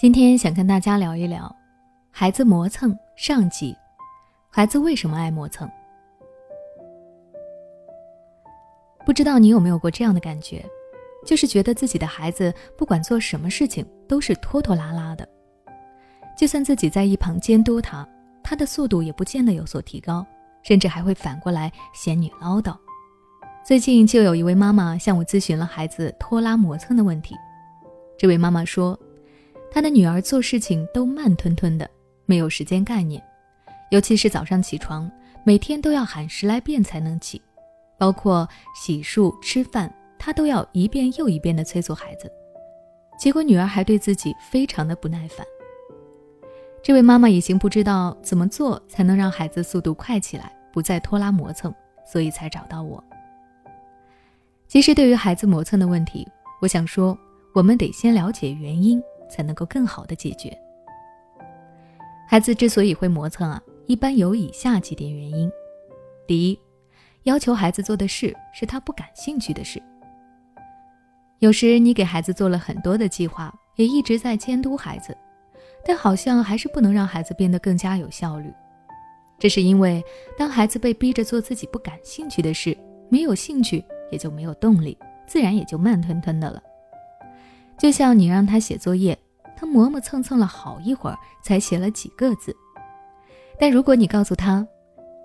今天想跟大家聊一聊，孩子磨蹭上集。孩子为什么爱磨蹭？不知道你有没有过这样的感觉，就是觉得自己的孩子不管做什么事情都是拖拖拉拉的，就算自己在一旁监督他，他的速度也不见得有所提高，甚至还会反过来嫌你唠叨。最近就有一位妈妈向我咨询了孩子拖拉磨蹭的问题，这位妈妈说。他的女儿做事情都慢吞吞的，没有时间概念，尤其是早上起床，每天都要喊十来遍才能起，包括洗漱、吃饭，他都要一遍又一遍的催促孩子。结果女儿还对自己非常的不耐烦。这位妈妈已经不知道怎么做才能让孩子速度快起来，不再拖拉磨蹭，所以才找到我。其实对于孩子磨蹭的问题，我想说，我们得先了解原因。才能够更好的解决。孩子之所以会磨蹭啊，一般有以下几点原因：第一，要求孩子做的事是他不感兴趣的事。有时你给孩子做了很多的计划，也一直在监督孩子，但好像还是不能让孩子变得更加有效率。这是因为，当孩子被逼着做自己不感兴趣的事，没有兴趣也就没有动力，自然也就慢吞吞的了。就像你让他写作业，他磨磨蹭蹭了好一会儿才写了几个字。但如果你告诉他，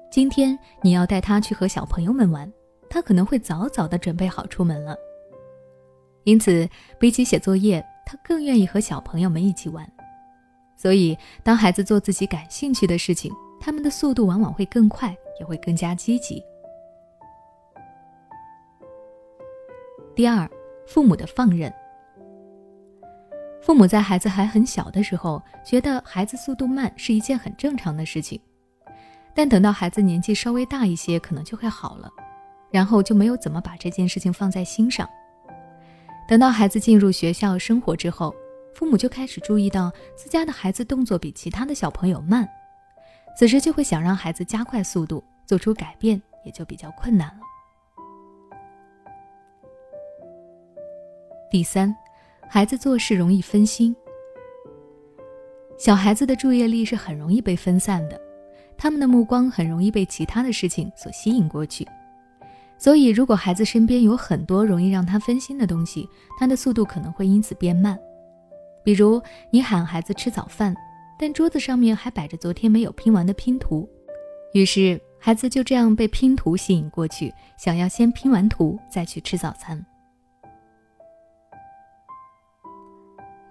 今天你要带他去和小朋友们玩，他可能会早早的准备好出门了。因此，比起写作业，他更愿意和小朋友们一起玩。所以，当孩子做自己感兴趣的事情，他们的速度往往会更快，也会更加积极。第二，父母的放任。父母在孩子还很小的时候，觉得孩子速度慢是一件很正常的事情，但等到孩子年纪稍微大一些，可能就会好了，然后就没有怎么把这件事情放在心上。等到孩子进入学校生活之后，父母就开始注意到自家的孩子动作比其他的小朋友慢，此时就会想让孩子加快速度，做出改变也就比较困难了。第三。孩子做事容易分心，小孩子的注意力是很容易被分散的，他们的目光很容易被其他的事情所吸引过去。所以，如果孩子身边有很多容易让他分心的东西，他的速度可能会因此变慢。比如，你喊孩子吃早饭，但桌子上面还摆着昨天没有拼完的拼图，于是孩子就这样被拼图吸引过去，想要先拼完图再去吃早餐。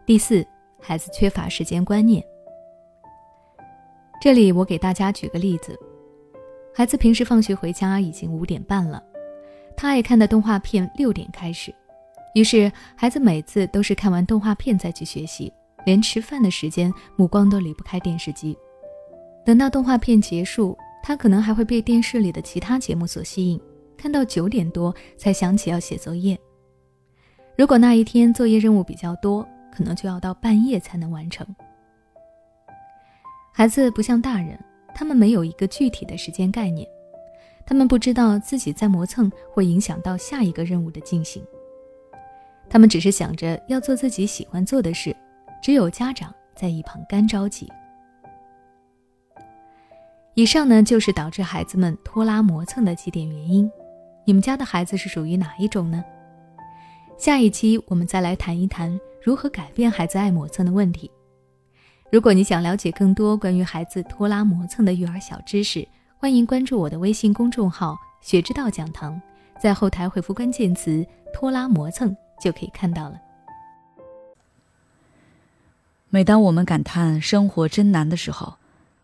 第四，孩子缺乏时间观念。这里我给大家举个例子：孩子平时放学回家已经五点半了，他爱看的动画片六点开始，于是孩子每次都是看完动画片再去学习，连吃饭的时间目光都离不开电视机。等到动画片结束，他可能还会被电视里的其他节目所吸引，看到九点多才想起要写作业。如果那一天作业任务比较多，可能就要到半夜才能完成。孩子不像大人，他们没有一个具体的时间概念，他们不知道自己在磨蹭会影响到下一个任务的进行。他们只是想着要做自己喜欢做的事，只有家长在一旁干着急。以上呢，就是导致孩子们拖拉磨蹭的几点原因。你们家的孩子是属于哪一种呢？下一期我们再来谈一谈。如何改变孩子爱磨蹭的问题？如果你想了解更多关于孩子拖拉磨蹭的育儿小知识，欢迎关注我的微信公众号“学之道讲堂”，在后台回复关键词“拖拉磨蹭”就可以看到了。每当我们感叹生活真难的时候，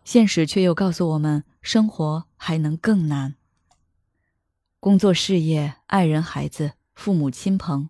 现实却又告诉我们，生活还能更难。工作、事业、爱人、孩子、父母亲朋。